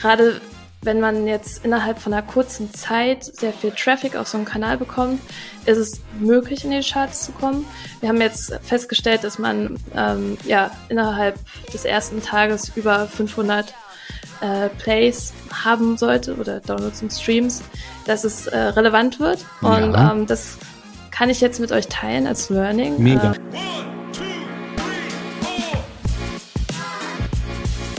gerade wenn man jetzt innerhalb von einer kurzen Zeit sehr viel Traffic auf so einen Kanal bekommt, ist es möglich, in die Charts zu kommen. Wir haben jetzt festgestellt, dass man ähm, ja innerhalb des ersten Tages über 500 äh, Plays haben sollte oder Downloads und Streams, dass es äh, relevant wird. Und ja. ähm, das kann ich jetzt mit euch teilen als Learning. Mega. Ähm,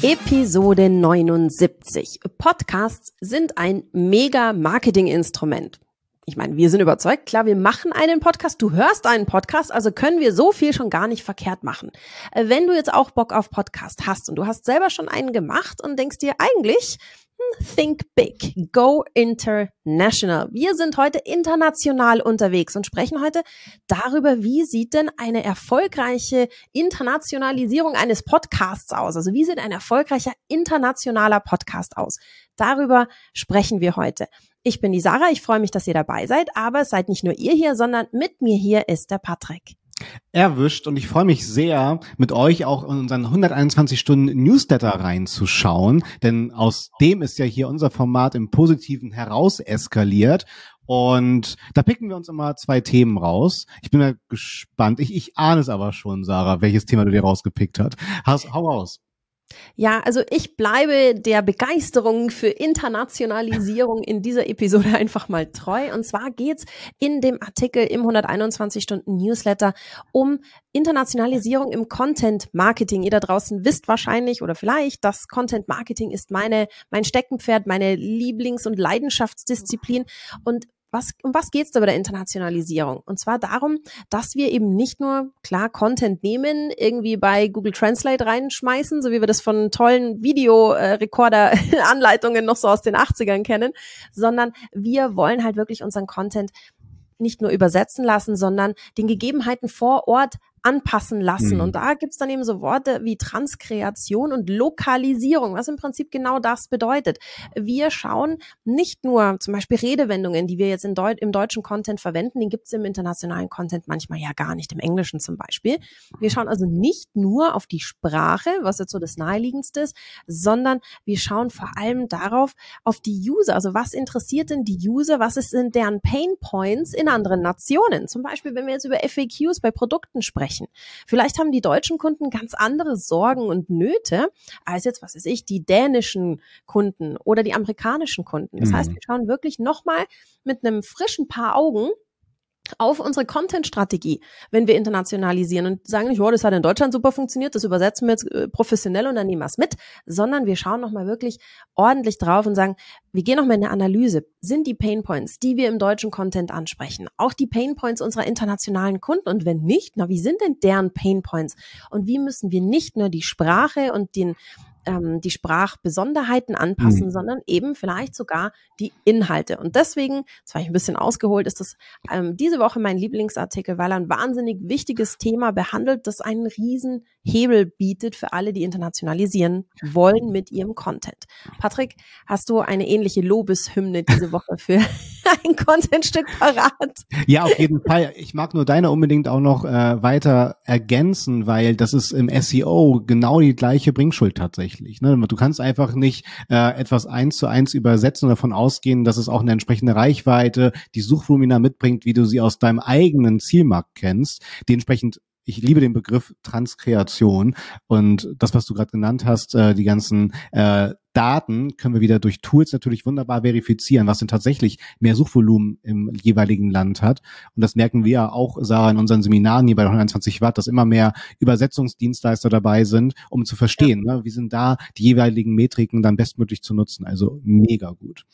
Episode 79. Podcasts sind ein mega Marketinginstrument. Ich meine, wir sind überzeugt, klar, wir machen einen Podcast, du hörst einen Podcast, also können wir so viel schon gar nicht verkehrt machen. Äh, wenn du jetzt auch Bock auf Podcast hast und du hast selber schon einen gemacht und denkst dir eigentlich, Think Big, Go International. Wir sind heute international unterwegs und sprechen heute darüber, wie sieht denn eine erfolgreiche Internationalisierung eines Podcasts aus? Also wie sieht ein erfolgreicher internationaler Podcast aus? Darüber sprechen wir heute. Ich bin die Sarah, ich freue mich, dass ihr dabei seid, aber seid nicht nur ihr hier, sondern mit mir hier ist der Patrick erwischt und ich freue mich sehr, mit euch auch in unseren 121 Stunden Newsletter reinzuschauen, denn aus dem ist ja hier unser Format im Positiven heraus eskaliert und da picken wir uns immer zwei Themen raus. Ich bin mal gespannt. Ich, ich ahne es aber schon, Sarah, welches Thema du dir rausgepickt hast. Hau raus. Ja, also ich bleibe der Begeisterung für Internationalisierung in dieser Episode einfach mal treu. Und zwar geht's in dem Artikel im 121 Stunden Newsletter um Internationalisierung im Content Marketing. Ihr da draußen wisst wahrscheinlich oder vielleicht, dass Content Marketing ist meine, mein Steckenpferd, meine Lieblings- und Leidenschaftsdisziplin. Und was, um was geht's da bei der Internationalisierung? Und zwar darum, dass wir eben nicht nur klar Content nehmen, irgendwie bei Google Translate reinschmeißen, so wie wir das von tollen Videorekorder-Anleitungen noch so aus den 80ern kennen, sondern wir wollen halt wirklich unseren Content nicht nur übersetzen lassen, sondern den Gegebenheiten vor Ort anpassen lassen. Mhm. Und da gibt's dann eben so Worte wie Transkreation und Lokalisierung, was im Prinzip genau das bedeutet. Wir schauen nicht nur zum Beispiel Redewendungen, die wir jetzt in Deu im deutschen Content verwenden, den gibt's im internationalen Content manchmal ja gar nicht, im Englischen zum Beispiel. Wir schauen also nicht nur auf die Sprache, was jetzt so das naheliegendste ist, sondern wir schauen vor allem darauf, auf die User. Also was interessiert denn die User? Was sind deren Pain Points in anderen Nationen? Zum Beispiel, wenn wir jetzt über FAQs bei Produkten sprechen sprechen. Vielleicht haben die deutschen Kunden ganz andere Sorgen und Nöte als jetzt, was weiß ich, die dänischen Kunden oder die amerikanischen Kunden. Das mhm. heißt, wir schauen wirklich nochmal mit einem frischen Paar Augen auf unsere Content-Strategie, wenn wir internationalisieren und sagen nicht, oh, das hat in Deutschland super funktioniert, das übersetzen wir jetzt äh, professionell und dann nehmen wir es mit, sondern wir schauen nochmal wirklich ordentlich drauf und sagen, wir gehen nochmal in eine Analyse. Sind die Pain Points, die wir im deutschen Content ansprechen, auch die Pain Points unserer internationalen Kunden? Und wenn nicht, na, wie sind denn deren Pain Points? Und wie müssen wir nicht nur die Sprache und den, ähm, die Sprachbesonderheiten anpassen, mhm. sondern eben vielleicht sogar die Inhalte. Und deswegen, zwar ich ein bisschen ausgeholt, ist das ähm, diese Woche mein Lieblingsartikel, weil er ein wahnsinnig wichtiges Thema behandelt, das einen riesen Hebel bietet für alle, die internationalisieren wollen mit ihrem Content. Patrick, hast du eine ähnliche Lobeshymne diese Woche für ein Contentstück parat? Ja, auf jeden Fall. Ich mag nur deine unbedingt auch noch äh, weiter ergänzen, weil das ist im SEO genau die gleiche Bringschuld tatsächlich. Ne? Du kannst einfach nicht äh, etwas eins zu eins übersetzen und davon ausgehen, dass es auch eine entsprechende Reichweite, die Suchvolumina mitbringt, wie du sie aus deinem eigenen Zielmarkt kennst. Dementsprechend ich liebe den Begriff Transkreation und das, was du gerade genannt hast, äh, die ganzen äh, Daten können wir wieder durch Tools natürlich wunderbar verifizieren, was denn tatsächlich mehr Suchvolumen im jeweiligen Land hat. Und das merken wir ja auch, Sarah, in unseren Seminaren hier bei 120 Watt, dass immer mehr Übersetzungsdienstleister dabei sind, um zu verstehen, ja. ne, wie sind da die jeweiligen Metriken dann bestmöglich zu nutzen. Also mega gut.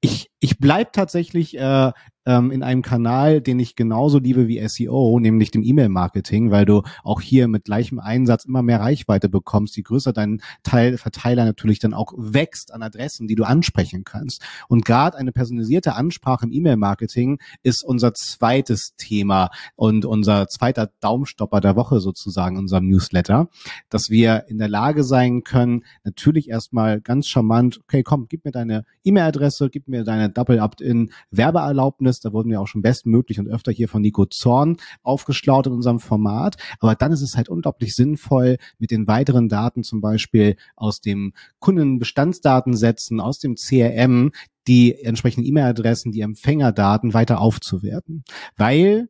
Ich, ich bleib tatsächlich äh, ähm, in einem Kanal, den ich genauso liebe wie SEO, nämlich dem E-Mail-Marketing, weil du auch hier mit gleichem Einsatz immer mehr Reichweite bekommst, je größer dein Teil, Verteiler natürlich dann auch wächst an Adressen, die du ansprechen kannst. Und gerade eine personalisierte Ansprache im E-Mail-Marketing ist unser zweites Thema und unser zweiter Daumenstopper der Woche sozusagen, unserem Newsletter, dass wir in der Lage sein können, natürlich erstmal ganz charmant, okay, komm, gib mir deine E-Mail-Adresse, gib mir deine Double Opt-in Werbeerlaubnis. Da wurden wir auch schon bestmöglich und öfter hier von Nico Zorn aufgeschlaut in unserem Format. Aber dann ist es halt unglaublich sinnvoll, mit den weiteren Daten zum Beispiel aus dem Kundenbestandsdatensätzen, aus dem CRM, die entsprechenden E-Mail-Adressen, die Empfängerdaten weiter aufzuwerten. Weil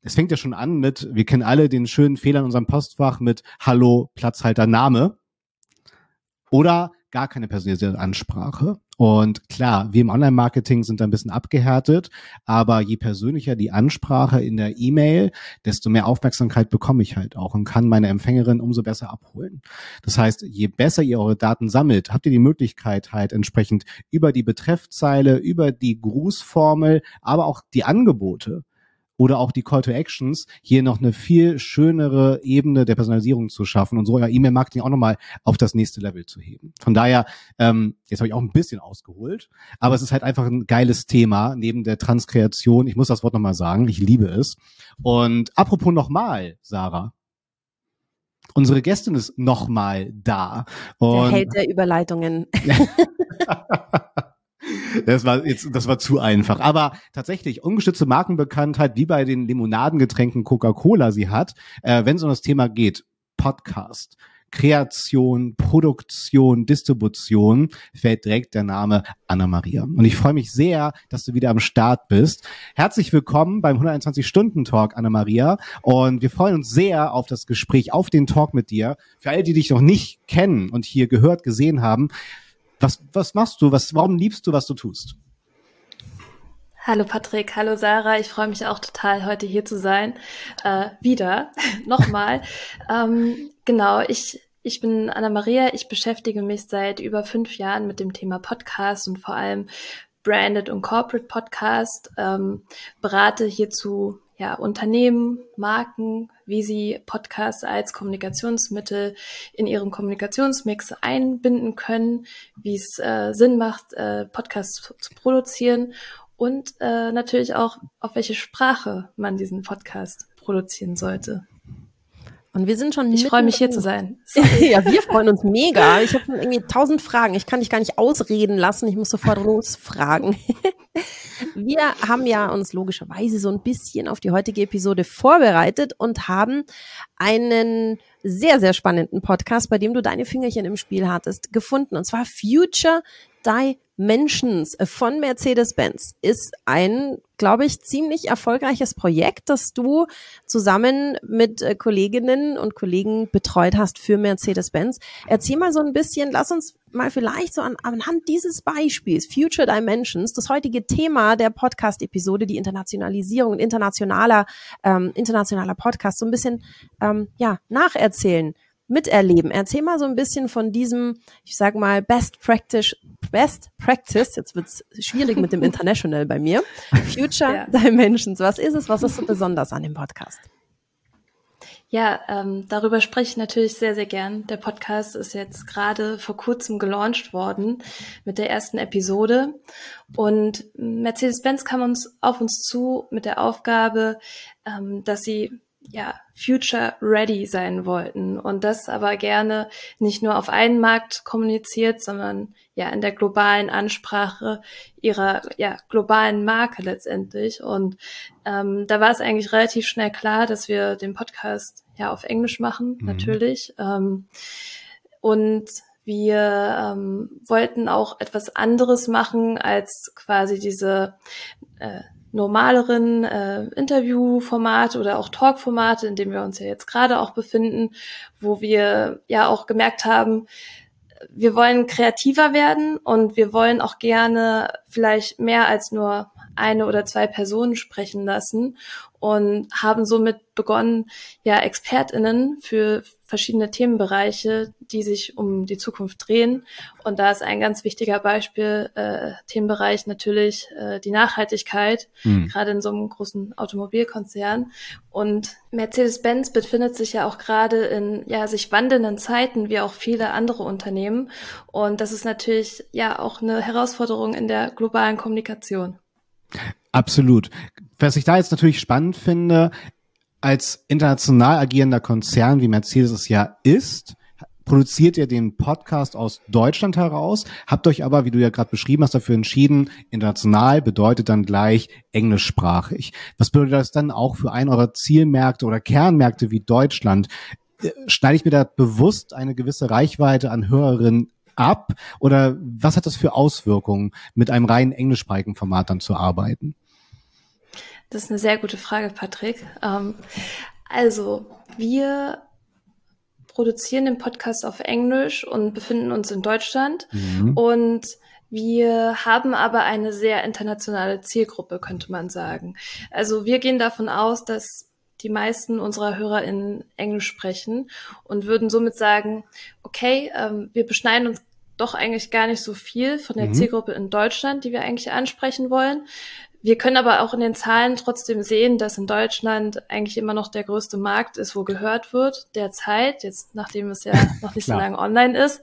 es fängt ja schon an mit, wir kennen alle den schönen Fehler in unserem Postfach mit Hallo, Platzhalter, Name. Oder gar keine personalisierte Ansprache. Und klar, wir im Online-Marketing sind da ein bisschen abgehärtet, aber je persönlicher die Ansprache in der E-Mail, desto mehr Aufmerksamkeit bekomme ich halt auch und kann meine Empfängerin umso besser abholen. Das heißt, je besser ihr eure Daten sammelt, habt ihr die Möglichkeit halt entsprechend über die Betreffzeile, über die Grußformel, aber auch die Angebote oder auch die Call to Actions hier noch eine viel schönere Ebene der Personalisierung zu schaffen und so euer E-Mail-Marketing auch nochmal auf das nächste Level zu heben. Von daher, ähm, jetzt habe ich auch ein bisschen ausgeholt, aber es ist halt einfach ein geiles Thema neben der Transkreation. Ich muss das Wort nochmal sagen, ich liebe es. Und apropos nochmal, Sarah, unsere Gästin ist nochmal da. Der Held der Überleitungen. Das war jetzt, das war zu einfach. Aber tatsächlich, ungestützte Markenbekanntheit, wie bei den Limonadengetränken Coca-Cola sie hat, äh, wenn es um das Thema geht, Podcast, Kreation, Produktion, Distribution, fällt direkt der Name Anna-Maria. Und ich freue mich sehr, dass du wieder am Start bist. Herzlich willkommen beim 121-Stunden-Talk, Anna-Maria. Und wir freuen uns sehr auf das Gespräch, auf den Talk mit dir. Für alle, die dich noch nicht kennen und hier gehört, gesehen haben, was, was machst du? Was, warum liebst du, was du tust? Hallo Patrick, hallo Sarah. Ich freue mich auch total, heute hier zu sein. Äh, wieder, nochmal. ähm, genau, ich, ich bin Anna-Maria. Ich beschäftige mich seit über fünf Jahren mit dem Thema Podcast und vor allem Branded und Corporate Podcast. Ähm, berate hierzu ja, Unternehmen, Marken, wie sie Podcasts als Kommunikationsmittel in ihrem Kommunikationsmix einbinden können, wie es äh, Sinn macht, äh, Podcasts zu, zu produzieren und äh, natürlich auch, auf welche Sprache man diesen Podcast produzieren sollte. Und wir sind schon. Ich freue mich hier zu sein. ja, wir freuen uns mega. Ich habe irgendwie tausend Fragen. Ich kann dich gar nicht ausreden lassen. Ich muss sofort losfragen. wir haben ja uns logischerweise so ein bisschen auf die heutige Episode vorbereitet und haben einen sehr, sehr spannenden Podcast, bei dem du deine Fingerchen im Spiel hattest, gefunden. Und zwar Future Dimensions von Mercedes-Benz ist ein, glaube ich, ziemlich erfolgreiches Projekt, das du zusammen mit äh, Kolleginnen und Kollegen betreut hast für Mercedes-Benz. Erzähl mal so ein bisschen, lass uns mal vielleicht so an, anhand dieses Beispiels, Future Dimensions, das heutige Thema der Podcast-Episode, die Internationalisierung internationaler, ähm, internationaler Podcast, so ein bisschen ähm, ja, nacherzählen miterleben. Erzähl mal so ein bisschen von diesem, ich sag mal, Best Practice, Best Practice, jetzt wird's schwierig mit dem International bei mir, Future ja. Dimensions. Was ist es? Was ist so besonders an dem Podcast? Ja, ähm, darüber spreche ich natürlich sehr, sehr gern. Der Podcast ist jetzt gerade vor kurzem gelauncht worden mit der ersten Episode. Und Mercedes-Benz kam uns auf uns zu mit der Aufgabe, ähm, dass sie ja, future ready sein wollten und das aber gerne nicht nur auf einen Markt kommuniziert, sondern ja in der globalen Ansprache ihrer ja globalen Marke letztendlich. Und ähm, da war es eigentlich relativ schnell klar, dass wir den Podcast ja auf Englisch machen, mhm. natürlich. Ähm, und wir ähm, wollten auch etwas anderes machen als quasi diese äh, normaleren äh, Interviewformate oder auch Talkformate, in dem wir uns ja jetzt gerade auch befinden, wo wir ja auch gemerkt haben, wir wollen kreativer werden und wir wollen auch gerne vielleicht mehr als nur eine oder zwei Personen sprechen lassen und haben somit begonnen, ja, ExpertInnen für verschiedene Themenbereiche, die sich um die Zukunft drehen. Und da ist ein ganz wichtiger Beispiel, äh, Themenbereich natürlich äh, die Nachhaltigkeit, mhm. gerade in so einem großen Automobilkonzern. Und Mercedes-Benz befindet sich ja auch gerade in ja, sich wandelnden Zeiten, wie auch viele andere Unternehmen. Und das ist natürlich ja auch eine Herausforderung in der globalen Kommunikation. Absolut. Was ich da jetzt natürlich spannend finde, als international agierender Konzern, wie Mercedes es ja ist, produziert ihr den Podcast aus Deutschland heraus, habt euch aber, wie du ja gerade beschrieben hast, dafür entschieden, international bedeutet dann gleich englischsprachig. Was bedeutet das dann auch für einen eurer Zielmärkte oder Kernmärkte wie Deutschland? Äh, schneide ich mir da bewusst eine gewisse Reichweite an Hörerinnen ab? Oder was hat das für Auswirkungen, mit einem reinen englischsprachigen Format dann zu arbeiten? Das ist eine sehr gute Frage, Patrick. Ähm, also, wir produzieren den Podcast auf Englisch und befinden uns in Deutschland. Mhm. Und wir haben aber eine sehr internationale Zielgruppe, könnte man sagen. Also wir gehen davon aus, dass die meisten unserer Hörer in Englisch sprechen und würden somit sagen, okay, ähm, wir beschneiden uns doch eigentlich gar nicht so viel von der mhm. Zielgruppe in Deutschland, die wir eigentlich ansprechen wollen. Wir können aber auch in den Zahlen trotzdem sehen, dass in Deutschland eigentlich immer noch der größte Markt ist, wo gehört wird, derzeit, jetzt nachdem es ja noch nicht so lange online ist.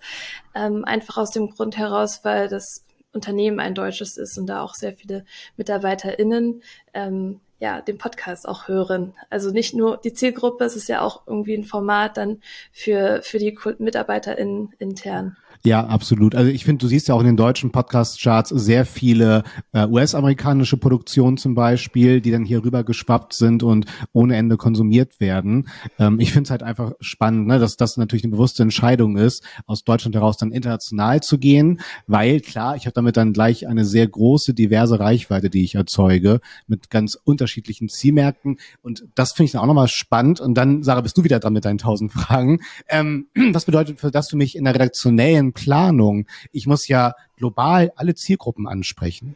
Ähm, einfach aus dem Grund heraus, weil das Unternehmen ein deutsches ist und da auch sehr viele MitarbeiterInnen ähm, ja, den Podcast auch hören. Also nicht nur die Zielgruppe, es ist ja auch irgendwie ein Format dann für, für die MitarbeiterInnen intern. Ja, absolut. Also ich finde, du siehst ja auch in den deutschen Podcast-Charts sehr viele äh, US-amerikanische Produktionen zum Beispiel, die dann hier rüber geschwappt sind und ohne Ende konsumiert werden. Ähm, ich finde es halt einfach spannend, ne, dass das natürlich eine bewusste Entscheidung ist, aus Deutschland heraus dann international zu gehen, weil klar, ich habe damit dann gleich eine sehr große, diverse Reichweite, die ich erzeuge, mit ganz unterschiedlichen Zielmärkten. Und das finde ich dann auch nochmal spannend. Und dann, Sarah, bist du wieder dran mit deinen tausend Fragen. Ähm, was bedeutet das für mich in der redaktionellen Planung. Ich muss ja global alle Zielgruppen ansprechen.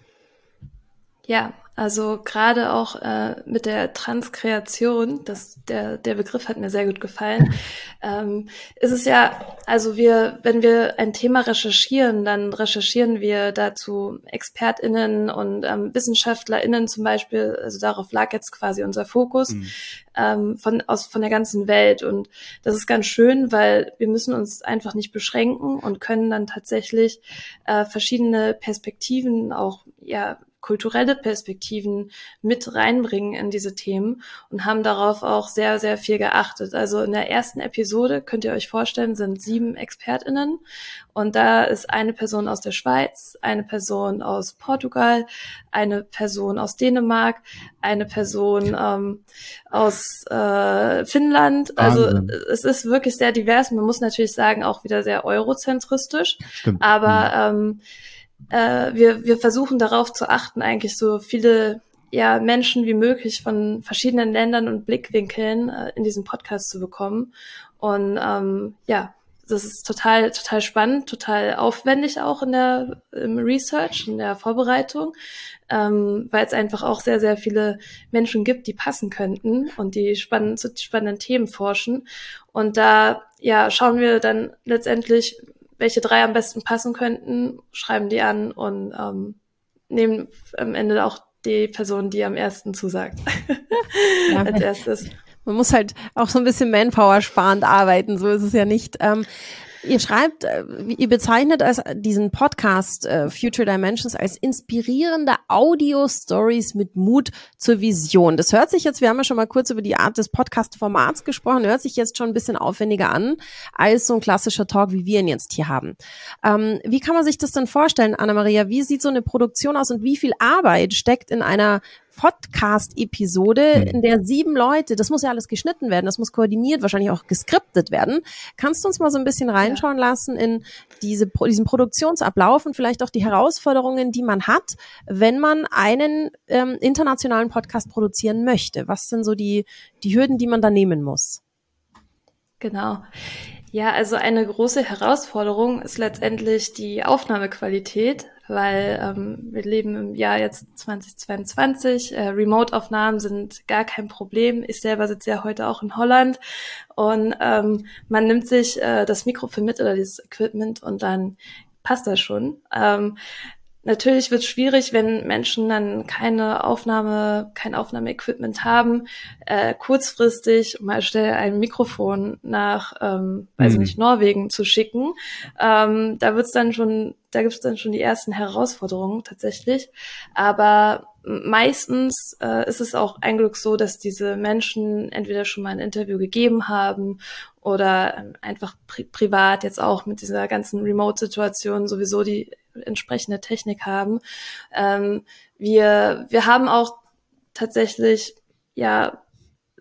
Ja, also gerade auch äh, mit der Transkreation, das, der, der Begriff hat mir sehr gut gefallen, ähm, ist es ja, also wir, wenn wir ein Thema recherchieren, dann recherchieren wir dazu ExpertInnen und ähm, WissenschaftlerInnen zum Beispiel, also darauf lag jetzt quasi unser Fokus, mhm. ähm, von, aus, von der ganzen Welt. Und das ist ganz schön, weil wir müssen uns einfach nicht beschränken und können dann tatsächlich äh, verschiedene Perspektiven auch ja kulturelle Perspektiven mit reinbringen in diese Themen und haben darauf auch sehr, sehr viel geachtet. Also in der ersten Episode, könnt ihr euch vorstellen, sind sieben ExpertInnen und da ist eine Person aus der Schweiz, eine Person aus Portugal, eine Person aus Dänemark, eine Person ähm, aus äh, Finnland. Also es ist wirklich sehr divers. Man muss natürlich sagen, auch wieder sehr eurozentristisch. Stimmt. Aber mhm. ähm, äh, wir, wir versuchen darauf zu achten, eigentlich so viele ja, Menschen wie möglich von verschiedenen Ländern und Blickwinkeln äh, in diesem Podcast zu bekommen. Und ähm, ja, das ist total, total spannend, total aufwendig auch in der im Research, in der Vorbereitung, ähm, weil es einfach auch sehr, sehr viele Menschen gibt, die passen könnten und die spannend, zu spannenden Themen forschen. Und da ja, schauen wir dann letztendlich, welche drei am besten passen könnten, schreiben die an und ähm, nehmen am Ende auch die Person, die am ersten zusagt. Ja, als erstes. Man muss halt auch so ein bisschen Manpower sparend arbeiten, so ist es ja nicht. Ähm, Ihr schreibt, äh, ihr bezeichnet als diesen Podcast uh, Future Dimensions als inspirierende Audio-Stories mit Mut zur Vision. Das hört sich jetzt, wir haben ja schon mal kurz über die Art des Podcast-Formats gesprochen, hört sich jetzt schon ein bisschen aufwendiger an als so ein klassischer Talk, wie wir ihn jetzt hier haben. Ähm, wie kann man sich das denn vorstellen, Anna-Maria? Wie sieht so eine Produktion aus und wie viel Arbeit steckt in einer Podcast-Episode, mhm. in der sieben Leute, das muss ja alles geschnitten werden, das muss koordiniert, wahrscheinlich auch geskriptet werden. Kannst du uns mal so ein bisschen reinschauen ja. lassen in diese, diesen Produktionsablauf und vielleicht auch die Herausforderungen, die man hat, wenn man einen ähm, internationalen Podcast produzieren möchte? Was sind so die, die Hürden, die man da nehmen muss? Genau. Ja, also eine große Herausforderung ist letztendlich die Aufnahmequalität, weil ähm, wir leben im Jahr jetzt 2022. Äh, Remote-Aufnahmen sind gar kein Problem. Ich selber sitze ja heute auch in Holland und ähm, man nimmt sich äh, das Mikrofon mit oder dieses Equipment und dann passt das schon. Ähm, Natürlich wird es schwierig, wenn Menschen dann keine Aufnahme, kein Aufnahmeequipment haben, äh, kurzfristig mal schnell ein Mikrofon nach, ähm, weiß mhm. nicht, Norwegen zu schicken. Ähm, da wird's dann schon, da gibt's dann schon die ersten Herausforderungen tatsächlich. Aber meistens äh, ist es auch ein Glück so, dass diese Menschen entweder schon mal ein Interview gegeben haben oder ähm, einfach pri privat jetzt auch mit dieser ganzen Remote-Situation sowieso die entsprechende Technik haben. Ähm, wir, wir haben auch tatsächlich ja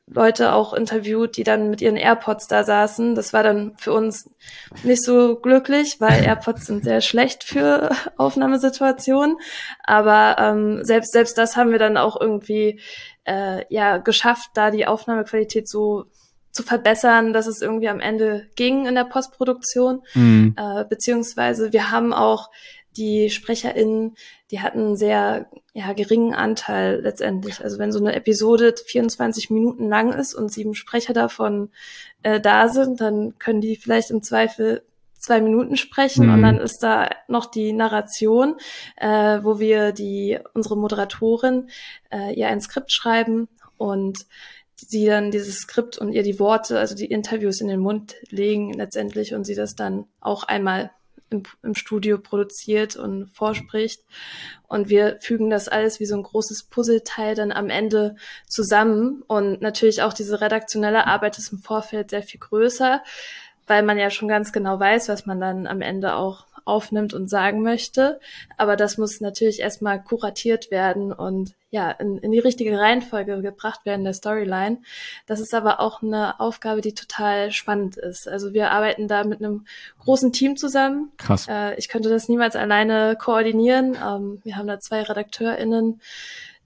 Leute auch interviewt, die dann mit ihren AirPods da saßen. Das war dann für uns nicht so glücklich, weil AirPods sind sehr schlecht für Aufnahmesituationen. Aber ähm, selbst selbst das haben wir dann auch irgendwie äh, ja geschafft, da die Aufnahmequalität so zu verbessern, dass es irgendwie am Ende ging in der Postproduktion. Mhm. Äh, beziehungsweise wir haben auch die SprecherInnen, die hatten einen sehr ja, geringen Anteil letztendlich. Also wenn so eine Episode 24 Minuten lang ist und sieben Sprecher davon äh, da sind, dann können die vielleicht im Zweifel zwei Minuten sprechen mhm. und dann ist da noch die Narration, äh, wo wir die unsere Moderatorin äh, ihr ein Skript schreiben und sie dann dieses Skript und ihr die Worte, also die Interviews in den Mund legen letztendlich und sie das dann auch einmal im, im Studio produziert und vorspricht. Und wir fügen das alles wie so ein großes Puzzleteil dann am Ende zusammen. Und natürlich auch diese redaktionelle Arbeit ist im Vorfeld sehr viel größer, weil man ja schon ganz genau weiß, was man dann am Ende auch aufnimmt und sagen möchte. Aber das muss natürlich erstmal kuratiert werden und ja, in, in die richtige Reihenfolge gebracht werden der Storyline. Das ist aber auch eine Aufgabe, die total spannend ist. Also wir arbeiten da mit einem großen Team zusammen. Krass. Äh, ich könnte das niemals alleine koordinieren. Ähm, wir haben da zwei RedakteurInnen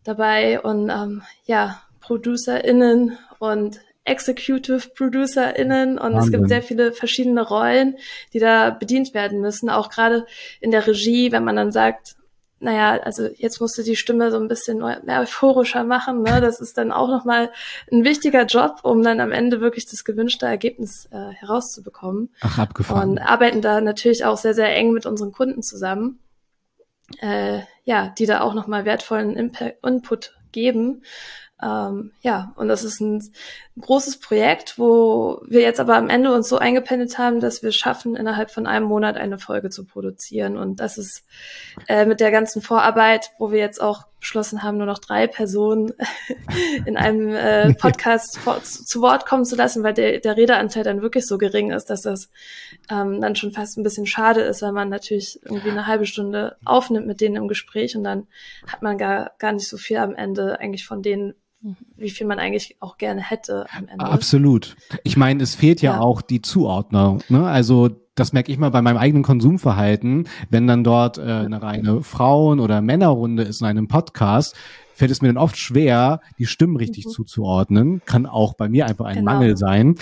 dabei und ähm, ja, ProducerInnen und Executive ProducerInnen und Wahnsinn. es gibt sehr viele verschiedene Rollen, die da bedient werden müssen. Auch gerade in der Regie, wenn man dann sagt, naja, also jetzt musst du die Stimme so ein bisschen mehr euphorischer machen. Ne? Das ist dann auch nochmal ein wichtiger Job, um dann am Ende wirklich das gewünschte Ergebnis äh, herauszubekommen. Ach, abgefahren. Und arbeiten da natürlich auch sehr, sehr eng mit unseren Kunden zusammen. Äh, ja, die da auch nochmal wertvollen Impact Input geben. Ähm, ja, und das ist ein großes Projekt, wo wir jetzt aber am Ende uns so eingependelt haben, dass wir schaffen, innerhalb von einem Monat eine Folge zu produzieren. Und das ist äh, mit der ganzen Vorarbeit, wo wir jetzt auch beschlossen haben, nur noch drei Personen in einem äh, Podcast vor, zu, zu, Wort kommen zu lassen, weil der, der Redeanteil dann wirklich so gering ist, dass das ähm, dann schon fast ein bisschen schade ist, weil man natürlich irgendwie eine halbe Stunde aufnimmt mit denen im Gespräch und dann hat man gar, gar nicht so viel am Ende eigentlich von denen wie viel man eigentlich auch gerne hätte am Ende. Absolut. Ich meine, es fehlt ja, ja. auch die Zuordnung. Ne? Also das merke ich mal bei meinem eigenen Konsumverhalten, wenn dann dort äh, eine reine Frauen- oder Männerrunde ist in einem Podcast, fällt es mir dann oft schwer, die Stimmen richtig mhm. zuzuordnen. Kann auch bei mir einfach ein genau. Mangel sein.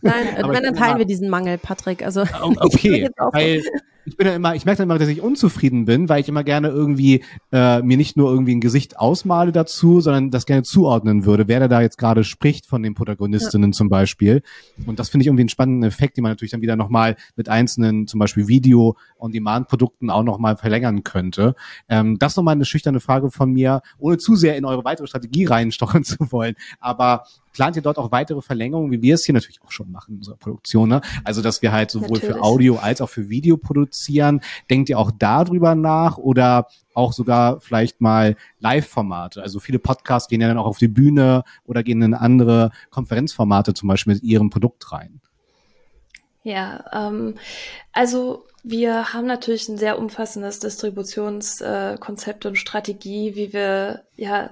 Nein, wenn dann teilen wir diesen Mangel, Patrick. Also okay, weil ich bin ja immer, ich merke dann immer, dass ich unzufrieden bin, weil ich immer gerne irgendwie äh, mir nicht nur irgendwie ein Gesicht ausmale dazu, sondern das gerne zuordnen würde, wer da jetzt gerade spricht von den Protagonistinnen ja. zum Beispiel. Und das finde ich irgendwie einen spannenden Effekt, den man natürlich dann wieder nochmal mit einzelnen, zum Beispiel Video-on-Demand-Produkten auch nochmal verlängern könnte. Ähm, das nochmal eine schüchterne Frage von mir, ohne zu sehr in eure weitere Strategie reinstochen zu wollen. Aber plant ihr dort auch weitere Verlängerungen, wie wir es hier natürlich auch schon machen in unserer Produktion? Ne? Also, dass wir halt sowohl natürlich. für Audio als auch für Video produzieren. Denkt ihr auch darüber nach oder auch sogar vielleicht mal Live-Formate? Also viele Podcasts gehen ja dann auch auf die Bühne oder gehen in andere Konferenzformate zum Beispiel mit ihrem Produkt rein. Ja, ähm, also wir haben natürlich ein sehr umfassendes Distributionskonzept äh, und Strategie, wie wir ja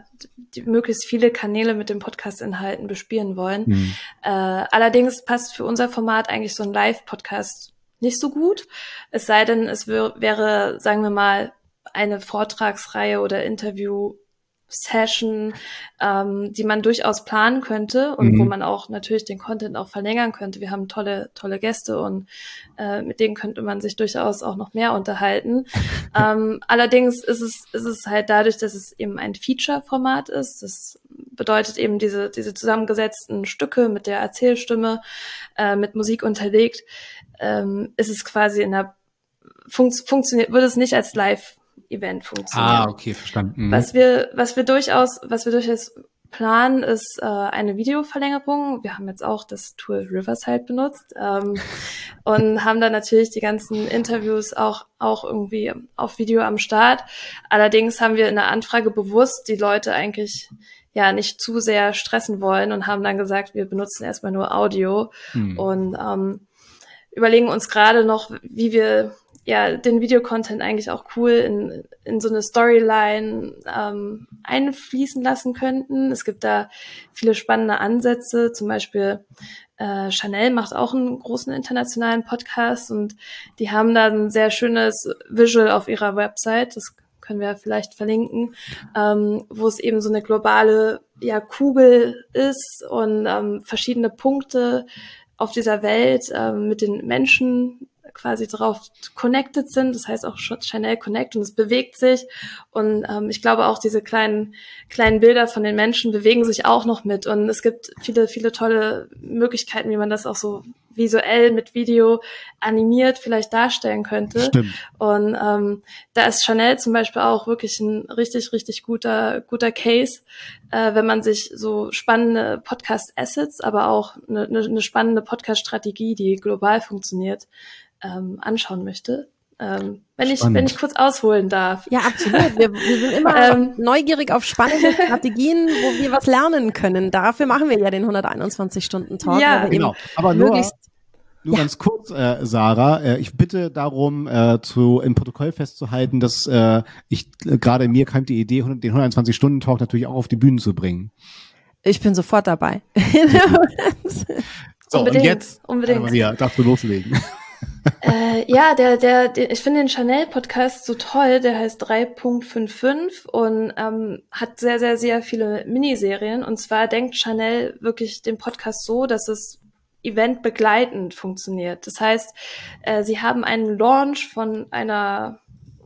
die, möglichst viele Kanäle mit den Podcast-Inhalten bespielen wollen. Mhm. Äh, allerdings passt für unser Format eigentlich so ein Live-Podcast nicht so gut. Es sei denn, es wäre, sagen wir mal, eine Vortragsreihe oder Interview Session, ähm, die man durchaus planen könnte und mhm. wo man auch natürlich den Content auch verlängern könnte. Wir haben tolle, tolle Gäste und äh, mit denen könnte man sich durchaus auch noch mehr unterhalten. ähm, allerdings ist es, ist es halt dadurch, dass es eben ein Feature-Format ist. Das bedeutet eben diese, diese zusammengesetzten Stücke mit der Erzählstimme, äh, mit Musik unterlegt, ähm, ist es quasi in der Fun funktioniert, würde es nicht als Live Event funktionieren. Ah, okay, verstanden. Mhm. Was wir, was wir durchaus, was wir durchaus planen, ist äh, eine Videoverlängerung. Wir haben jetzt auch das Tool Riverside benutzt ähm, und haben dann natürlich die ganzen Interviews auch auch irgendwie auf Video am Start. Allerdings haben wir in der Anfrage bewusst die Leute eigentlich ja nicht zu sehr stressen wollen und haben dann gesagt, wir benutzen erstmal nur Audio hm. und ähm, überlegen uns gerade noch, wie wir ja den Videocontent eigentlich auch cool in, in so eine Storyline ähm, einfließen lassen könnten. Es gibt da viele spannende Ansätze, zum Beispiel äh, Chanel macht auch einen großen internationalen Podcast und die haben da ein sehr schönes Visual auf ihrer Website. Das können wir vielleicht verlinken, ähm, wo es eben so eine globale ja, Kugel ist und ähm, verschiedene Punkte auf dieser Welt ähm, mit den Menschen quasi drauf connected sind. Das heißt auch Chanel Connect und es bewegt sich. Und ähm, ich glaube auch diese kleinen, kleinen Bilder von den Menschen bewegen sich auch noch mit. Und es gibt viele, viele tolle Möglichkeiten, wie man das auch so visuell mit Video animiert vielleicht darstellen könnte. Stimmt. Und ähm, da ist Chanel zum Beispiel auch wirklich ein richtig, richtig guter, guter Case, äh, wenn man sich so spannende Podcast-Assets, aber auch eine, eine spannende Podcast-Strategie, die global funktioniert, ähm, anschauen möchte. Ähm, wenn ich wenn ich kurz ausholen darf. Ja, absolut. Wir, wir sind immer ähm, neugierig auf spannende Strategien, wo wir was lernen können. Dafür machen wir ja den 121 Stunden Talk. Ja, genau. Aber nur, nur ja. ganz kurz, äh, Sarah, äh, ich bitte darum, äh, zu im Protokoll festzuhalten, dass äh, ich äh, gerade mir kam die Idee, den 120 Stunden Talk natürlich auch auf die Bühne zu bringen. Ich bin sofort dabei. so, unbedingt, und jetzt, unbedingt. Maria, darfst du loslegen äh, ja, der, der, der, ich finde den Chanel-Podcast so toll. Der heißt 3.55 und ähm, hat sehr, sehr, sehr viele Miniserien. Und zwar denkt Chanel wirklich den Podcast so, dass es eventbegleitend funktioniert. Das heißt, äh, sie haben einen Launch von einer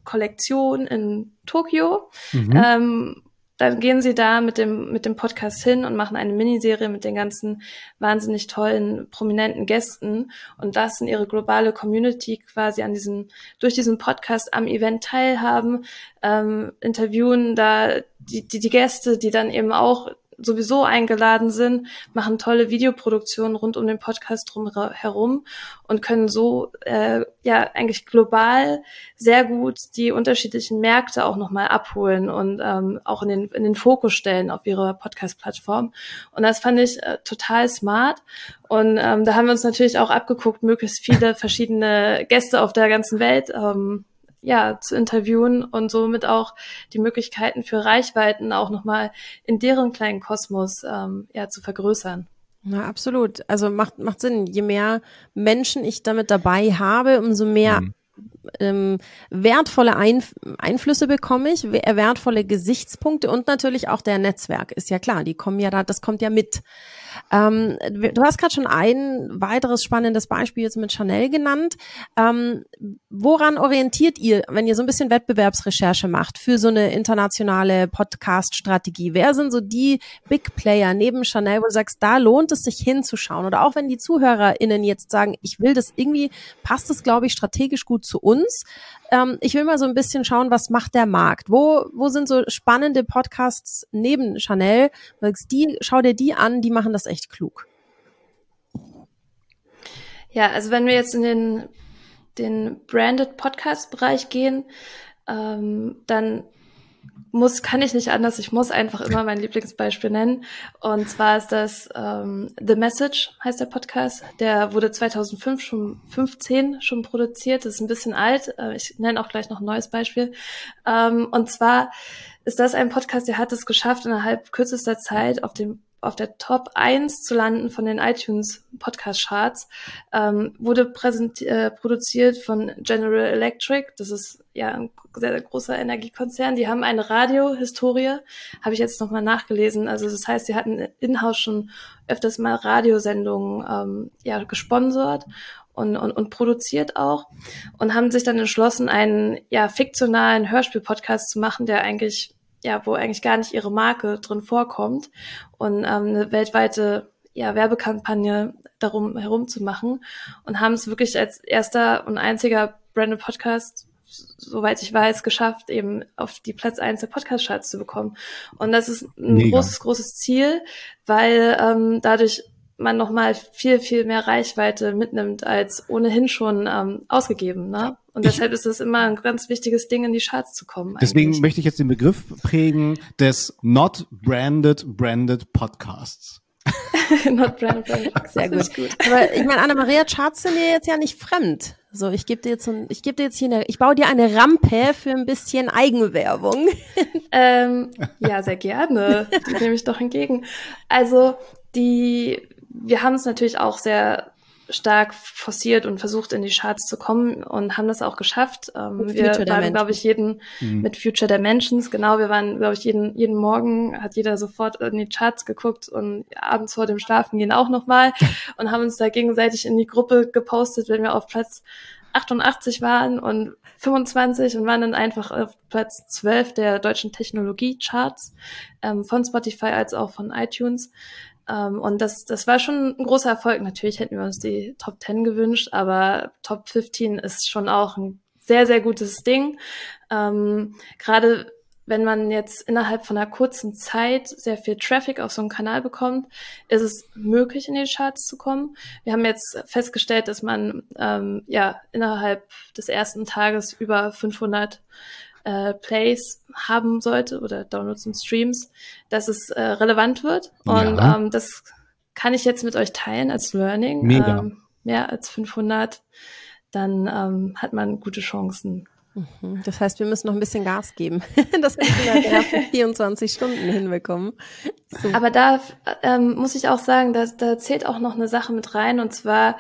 Kollektion in Tokio. Mhm. Ähm, dann gehen sie da mit dem, mit dem Podcast hin und machen eine Miniserie mit den ganzen wahnsinnig tollen, prominenten Gästen. Und lassen ihre globale Community quasi an diesem, durch diesen Podcast am Event teilhaben, ähm, interviewen da die, die, die Gäste, die dann eben auch sowieso eingeladen sind, machen tolle Videoproduktionen rund um den Podcast drum herum und können so äh, ja eigentlich global sehr gut die unterschiedlichen Märkte auch nochmal abholen und ähm, auch in den, in den Fokus stellen auf ihrer Podcast-Plattform. Und das fand ich äh, total smart. Und ähm, da haben wir uns natürlich auch abgeguckt, möglichst viele verschiedene Gäste auf der ganzen Welt ähm, ja, zu interviewen und somit auch die Möglichkeiten für Reichweiten auch nochmal in deren kleinen Kosmos ähm, ja, zu vergrößern. Ja, absolut. Also macht, macht Sinn. Je mehr Menschen ich damit dabei habe, umso mehr mhm. Ähm, wertvolle Einf Einflüsse bekomme ich, wertvolle Gesichtspunkte und natürlich auch der Netzwerk. Ist ja klar, die kommen ja da, das kommt ja mit. Ähm, du hast gerade schon ein weiteres spannendes Beispiel jetzt mit Chanel genannt. Ähm, woran orientiert ihr, wenn ihr so ein bisschen Wettbewerbsrecherche macht für so eine internationale Podcast-Strategie? Wer sind so die Big Player neben Chanel, wo du sagst, da lohnt es sich hinzuschauen? Oder auch wenn die ZuhörerInnen jetzt sagen, ich will das irgendwie, passt das, glaube ich, strategisch gut zu uns. Ähm, ich will mal so ein bisschen schauen, was macht der Markt? Wo, wo sind so spannende Podcasts neben Chanel? Die, schau dir die an, die machen das echt klug. Ja, also wenn wir jetzt in den, den Branded Podcast Bereich gehen, ähm, dann muss, kann ich nicht anders. Ich muss einfach immer mein Lieblingsbeispiel nennen. Und zwar ist das ähm, The Message, heißt der Podcast. Der wurde 2005 schon, 15 schon produziert. Das ist ein bisschen alt. Äh, ich nenne auch gleich noch ein neues Beispiel. Ähm, und zwar ist das ein Podcast, der hat es geschafft, innerhalb kürzester Zeit auf dem auf der Top 1 zu landen von den iTunes Podcast Charts, ähm, wurde äh, produziert von General Electric. Das ist ja ein sehr, sehr großer Energiekonzern. Die haben eine Radiohistorie, habe ich jetzt nochmal nachgelesen. Also das heißt, sie hatten in-house schon öfters mal Radiosendungen ähm, ja, gesponsert und, und, und produziert auch und haben sich dann entschlossen, einen ja fiktionalen Hörspiel-Podcast zu machen, der eigentlich ja, wo eigentlich gar nicht ihre Marke drin vorkommt und ähm, eine weltweite ja, Werbekampagne darum herum zu machen und haben es wirklich als erster und einziger Branded Podcast soweit ich weiß, geschafft, eben auf die Platz 1 der Podcast-Charts zu bekommen. Und das ist ein Mega. großes, großes Ziel, weil ähm, dadurch man nochmal viel, viel mehr Reichweite mitnimmt als ohnehin schon ähm, ausgegeben. Ne? Und Ich- deshalb ist es immer ein ganz wichtiges Ding, in die Charts zu kommen. Deswegen eigentlich. möchte ich jetzt den Begriff prägen des Not Branded Branded Podcasts. Not brand, brand. Sehr gut. ist Aber ich meine, Anna-Maria, Charts sind mir jetzt ja nicht fremd. So, ich gebe dir jetzt so ein, ich gebe dir jetzt hier eine, ich baue dir eine Rampe für ein bisschen Eigenwerbung. Ähm, ja, sehr gerne. Die nehme ich doch entgegen. Also die, wir haben es natürlich auch sehr stark forciert und versucht, in die Charts zu kommen und haben das auch geschafft. Ähm, wir waren, glaube ich, jeden Mhm. mit Future Dimensions, genau, wir waren, glaube ich, jeden, jeden Morgen hat jeder sofort in die Charts geguckt und abends vor dem Schlafen gehen auch nochmal und haben uns da gegenseitig in die Gruppe gepostet, wenn wir auf Platz 88 waren und 25 und waren dann einfach auf Platz 12 der deutschen Technologie-Charts ähm, von Spotify als auch von iTunes. Ähm, und das, das war schon ein großer Erfolg. Natürlich hätten wir uns die Top 10 gewünscht, aber Top 15 ist schon auch ein sehr, sehr gutes Ding. Ähm, Gerade wenn man jetzt innerhalb von einer kurzen Zeit sehr viel Traffic auf so einen Kanal bekommt, ist es möglich, in die Charts zu kommen. Wir haben jetzt festgestellt, dass man ähm, ja innerhalb des ersten Tages über 500 äh, Plays haben sollte oder Downloads und Streams, dass es äh, relevant wird. Und Ja. ähm, das kann ich jetzt mit euch teilen als Learning. Mega. Ähm, mehr als 500, dann ähm, hat man gute Chancen. Mhm. Das heißt, wir müssen noch ein bisschen Gas geben, dass wir ersten 24 Stunden hinbekommen. So. Aber da ähm, muss ich auch sagen, da, da zählt auch noch eine Sache mit rein und zwar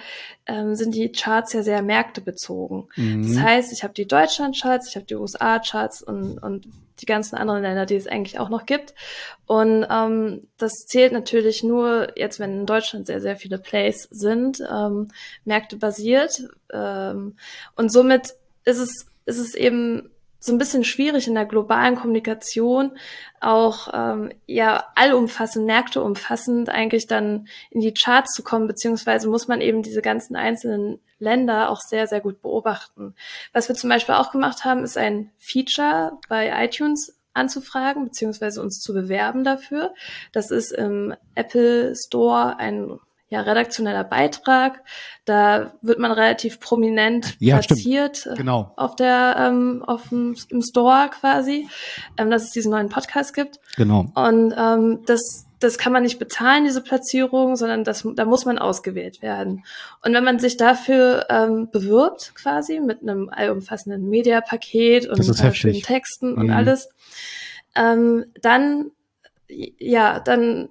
ähm, sind die Charts ja sehr märktebezogen. Das Mhm. heißt, ich habe die Deutschland-Charts, ich habe die USA-Charts und, und die ganzen anderen Länder, die es eigentlich auch noch gibt. Und ähm, das zählt natürlich nur jetzt, wenn in Deutschland sehr, sehr viele Plays sind, ähm, märktebasiert. Ähm, und somit ist es, ist es eben so ein bisschen schwierig in der globalen Kommunikation auch ähm, ja allumfassend, märkteumfassend eigentlich dann in die Charts zu kommen, beziehungsweise muss man eben diese ganzen einzelnen Länder auch sehr, sehr gut beobachten. Was wir zum Beispiel auch gemacht haben, ist ein Feature bei iTunes anzufragen, beziehungsweise uns zu bewerben dafür. Das ist im Apple Store ein ja, redaktioneller Beitrag. Da wird man relativ prominent Ja, platziert äh, Genau. auf der ähm, auf dem, im Store quasi, ähm, dass es diesen neuen Podcast gibt. Genau. Und ähm, das, das kann man nicht bezahlen, diese Platzierung, sondern das, da muss man ausgewählt werden. Und wenn man sich dafür ähm, bewirbt, quasi mit einem allumfassenden Mediapaket und äh, schönen. Texten und Mhm. alles, ähm, dann, ja, dann,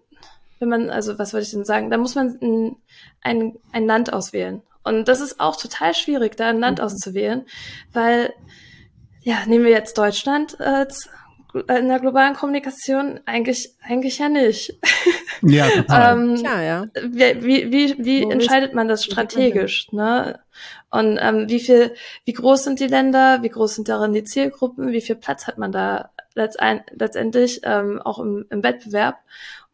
wenn man, also was wollte ich denn sagen, dann muss man ein, ein, ein Land auswählen. Und das ist auch total schwierig, da ein Land Mhm. auszuwählen, weil, ja, nehmen wir jetzt Deutschland als äh, in der globalen Kommunikation eigentlich eigentlich ja nicht. Ja, total. ähm, Tja, ja. wie wie, wie, Wo entscheidet man das strategisch, ne? Und ähm, wie viel, wie groß sind die Länder, wie groß sind darin die Zielgruppen, wie viel Platz hat man da letztendlich ähm, auch im, im Wettbewerb?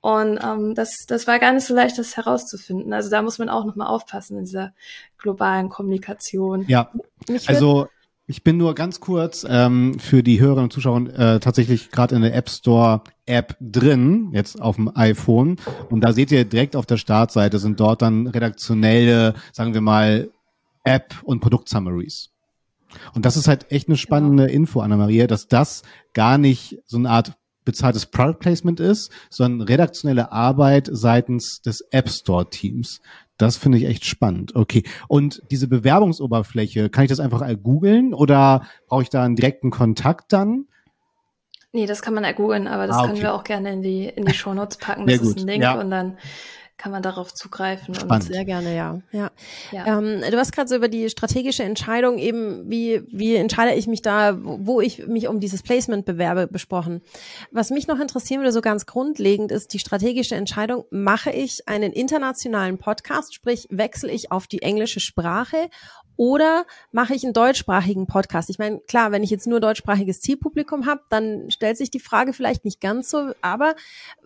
Und ähm, das, das war gar nicht so leicht, das herauszufinden. Also da muss man auch nochmal aufpassen in dieser globalen Kommunikation. ja, Mich also ich bin nur ganz kurz ähm, für die Hörerinnen und Zuschauer äh, tatsächlich gerade in der App Store App drin, jetzt auf dem iPhone. Und da seht ihr direkt auf der Startseite sind dort dann redaktionelle, sagen wir mal, App- und Produktsummaries. Und das ist halt echt eine spannende Info, Anna-Maria, dass das gar nicht so eine Art bezahltes Product Placement ist, sondern redaktionelle Arbeit seitens des App Store Teams. Das finde ich echt spannend. Okay. Und diese Bewerbungsoberfläche, kann ich das einfach googeln oder brauche ich da einen direkten Kontakt dann? Nee, das kann man ja googeln, aber das Ah, können okay. wir auch gerne in die, in die Shownotes packen. Sehr Das ist gut, ein Link ja. und dann kann man darauf zugreifen. Spannend. Sehr gerne, ja. ja. Ja. Ähm, du hast gerade so über die strategische Entscheidung eben, wie, wie entscheide ich mich da, wo wo ich mich um dieses Placement bewerbe, besprochen. Was mich noch interessieren würde, so ganz grundlegend, ist die strategische Entscheidung, mache ich einen internationalen Podcast, sprich wechsle ich auf die englische Sprache Oder mache ich einen deutschsprachigen Podcast? Ich meine, klar, wenn ich jetzt nur deutschsprachiges Zielpublikum habe, dann stellt sich die Frage vielleicht nicht ganz so. Aber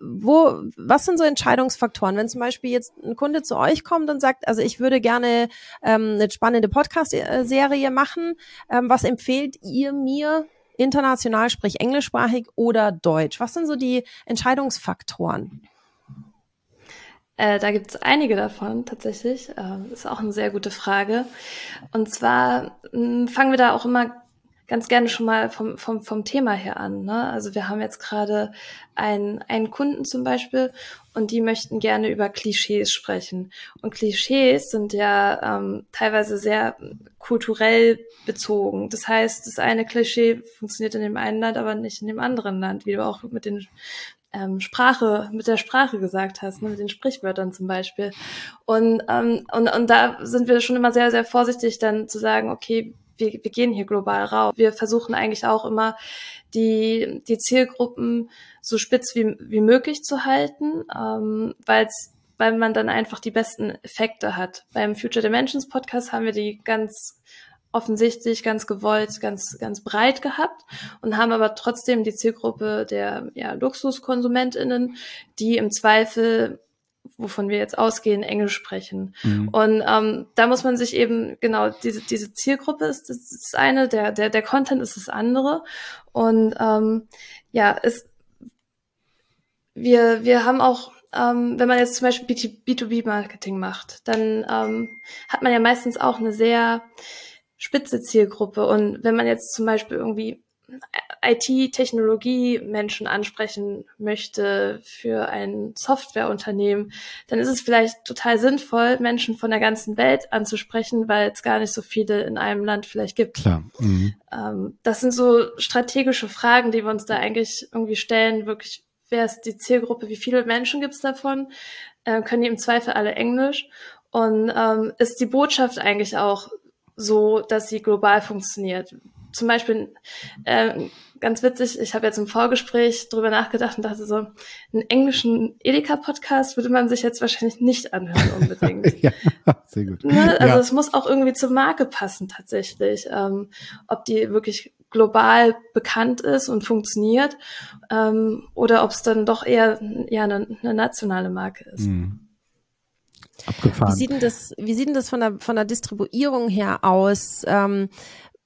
wo, was sind so Entscheidungsfaktoren? Wenn zum Beispiel jetzt ein Kunde zu euch kommt und sagt, also ich würde gerne ähm, eine spannende Podcast-Serie machen, ähm, was empfehlt ihr mir international, sprich englischsprachig oder deutsch? Was sind so die Entscheidungsfaktoren? Äh, da gibt es einige davon tatsächlich. Äh, ist auch eine sehr gute Frage. Und zwar mh, hm, fangen wir da auch immer ganz gerne schon mal vom, vom, vom Thema her an. Ne? Also wir haben jetzt gerade einen, einen Kunden zum Beispiel und die möchten gerne über Klischees sprechen. Und Klischees sind ja ähm, teilweise sehr kulturell bezogen. Das heißt, das eine Klischee funktioniert in dem einen Land, aber nicht in dem anderen Land, wie du auch mit den ähm, Sprache, mit der Sprache gesagt hast, ne, mit den Sprichwörtern zum Beispiel. Und, ähm, und, und da sind wir schon immer sehr, sehr vorsichtig, dann zu sagen, okay, wir, wir gehen hier global raus. Wir versuchen eigentlich auch immer, die, die Zielgruppen so spitz wie, wie möglich zu halten, ähm, weil weil man dann einfach die besten Effekte hat. Beim Future Dimensions Podcast haben wir die ganz offensichtlich ganz gewollt, ganz, ganz breit gehabt und haben aber trotzdem die Zielgruppe der ja, LuxuskonsumentInnen, die im Zweifel wovon wir jetzt ausgehen, Englisch sprechen. Mhm. Und ähm, da muss man sich eben, genau, diese, diese Zielgruppe ist das, ist eine, der, der, der Content ist das andere. Und ähm, ja, es, wir, wir haben auch ähm, wenn man jetzt zum Beispiel B2B-Marketing macht, dann ähm, hat man ja meistens auch eine sehr spitze Zielgruppe. Und wenn man jetzt zum Beispiel irgendwie IT-Technologie-Menschen ansprechen möchte für ein Softwareunternehmen, dann ist es vielleicht total sinnvoll, Menschen von der ganzen Welt anzusprechen, weil es gar nicht so viele in einem Land vielleicht gibt. Klar. Mhm. Ähm, das sind so strategische Fragen, die wir uns da eigentlich irgendwie stellen. Wirklich, wer ist die Zielgruppe? Wie viele Menschen gibt es davon? Äh, können die im Zweifel alle Englisch? Und ähm, ist die Botschaft eigentlich auch so, dass sie global funktioniert. Zum Beispiel, äh, ganz witzig, ich habe jetzt im Vorgespräch drüber nachgedacht und dachte so, einen englischen Edeka-Podcast würde man sich jetzt wahrscheinlich nicht anhören unbedingt. ja, sehr gut. Ne? Also ja. es muss auch irgendwie zur Marke passen tatsächlich. Ähm, ob die wirklich global bekannt ist und funktioniert ähm, oder ob es dann doch eher ja, eine, eine nationale Marke ist. Mhm. Abgefahren. Wie sieht denn das, wie sieht denn das von der, von der Distribuierung her aus? Ähm,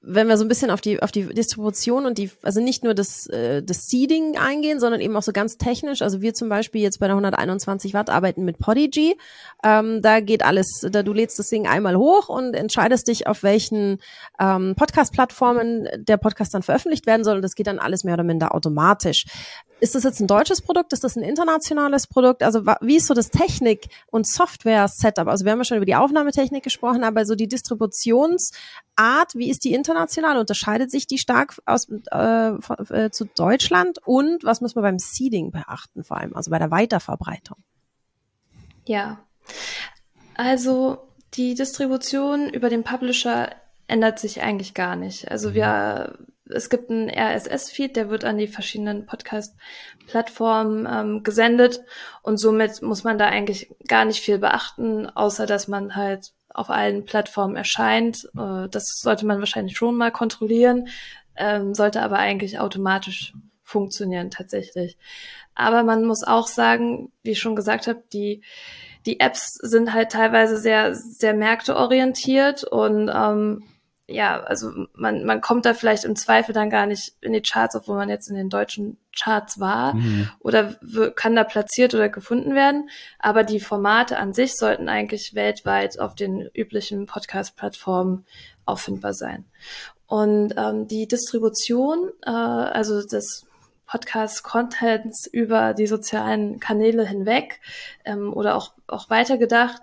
wenn wir so ein bisschen auf die auf die Distribution und die also nicht nur das äh, das Seeding eingehen, sondern eben auch so ganz technisch. Also wir zum Beispiel jetzt bei der 121 Watt arbeiten mit Podigy. Ähm, da geht alles, da du lädst das Ding einmal hoch und entscheidest dich auf welchen ähm, Podcast-Plattformen der Podcast dann veröffentlicht werden soll. Und das geht dann alles mehr oder minder automatisch. Ist das jetzt ein deutsches Produkt? Ist das ein internationales Produkt? Also wie ist so das Technik- und Software-Setup? Also wir haben ja schon über die Aufnahmetechnik gesprochen, aber so die Distributionsart, wie ist die international? Unterscheidet sich die stark aus, äh, äh, zu Deutschland? Und was muss man beim Seeding beachten vor allem, also bei der Weiterverbreitung? Ja, also die Distribution über den Publisher ändert sich eigentlich gar nicht. Also wir es gibt einen RSS-Feed, der wird an die verschiedenen Podcast-Plattformen ähm, gesendet und somit muss man da eigentlich gar nicht viel beachten, außer dass man halt auf allen Plattformen erscheint. Äh, das sollte man wahrscheinlich schon mal kontrollieren, ähm, sollte aber eigentlich automatisch funktionieren tatsächlich. Aber man muss auch sagen, wie ich schon gesagt habe, die die Apps sind halt teilweise sehr sehr märkteorientiert und ähm, ja, also man, man kommt da vielleicht im Zweifel dann gar nicht in die Charts, obwohl man jetzt in den deutschen Charts war mhm. oder kann da platziert oder gefunden werden. Aber die Formate an sich sollten eigentlich weltweit auf den üblichen Podcast-Plattformen auffindbar sein. Und ähm, die Distribution, äh, also das Podcast-Contents über die sozialen Kanäle hinweg ähm, oder auch, auch weitergedacht,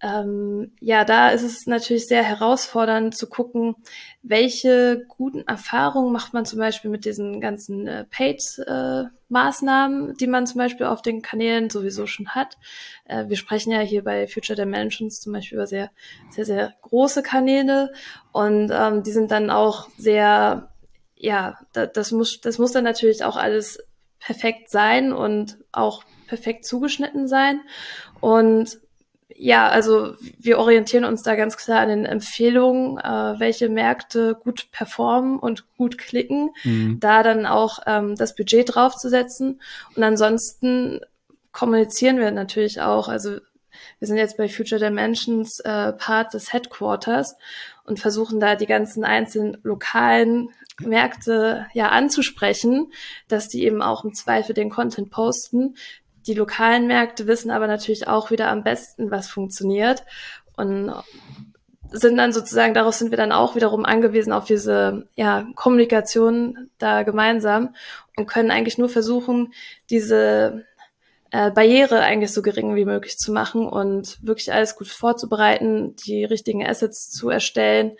ähm, ja, da ist es natürlich sehr herausfordernd zu gucken, welche guten Erfahrungen macht man zum Beispiel mit diesen ganzen äh, Paid-Maßnahmen, äh, die man zum Beispiel auf den Kanälen sowieso schon hat. Äh, wir sprechen ja hier bei Future Dimensions zum Beispiel über sehr, sehr, sehr große Kanäle und ähm, die sind dann auch sehr, ja, da, das muss, das muss dann natürlich auch alles perfekt sein und auch perfekt zugeschnitten sein und ja, also wir orientieren uns da ganz klar an den Empfehlungen, äh, welche Märkte gut performen und gut klicken, mhm. da dann auch ähm, das Budget draufzusetzen. Und ansonsten kommunizieren wir natürlich auch. Also wir sind jetzt bei Future Dimensions äh, Part des Headquarters und versuchen da die ganzen einzelnen lokalen Märkte ja anzusprechen, dass die eben auch im Zweifel den Content posten. Die lokalen Märkte wissen aber natürlich auch wieder am besten, was funktioniert und sind dann sozusagen, darauf sind wir dann auch wiederum angewiesen auf diese ja, Kommunikation da gemeinsam und können eigentlich nur versuchen, diese äh, Barriere eigentlich so gering wie möglich zu machen und wirklich alles gut vorzubereiten, die richtigen Assets zu erstellen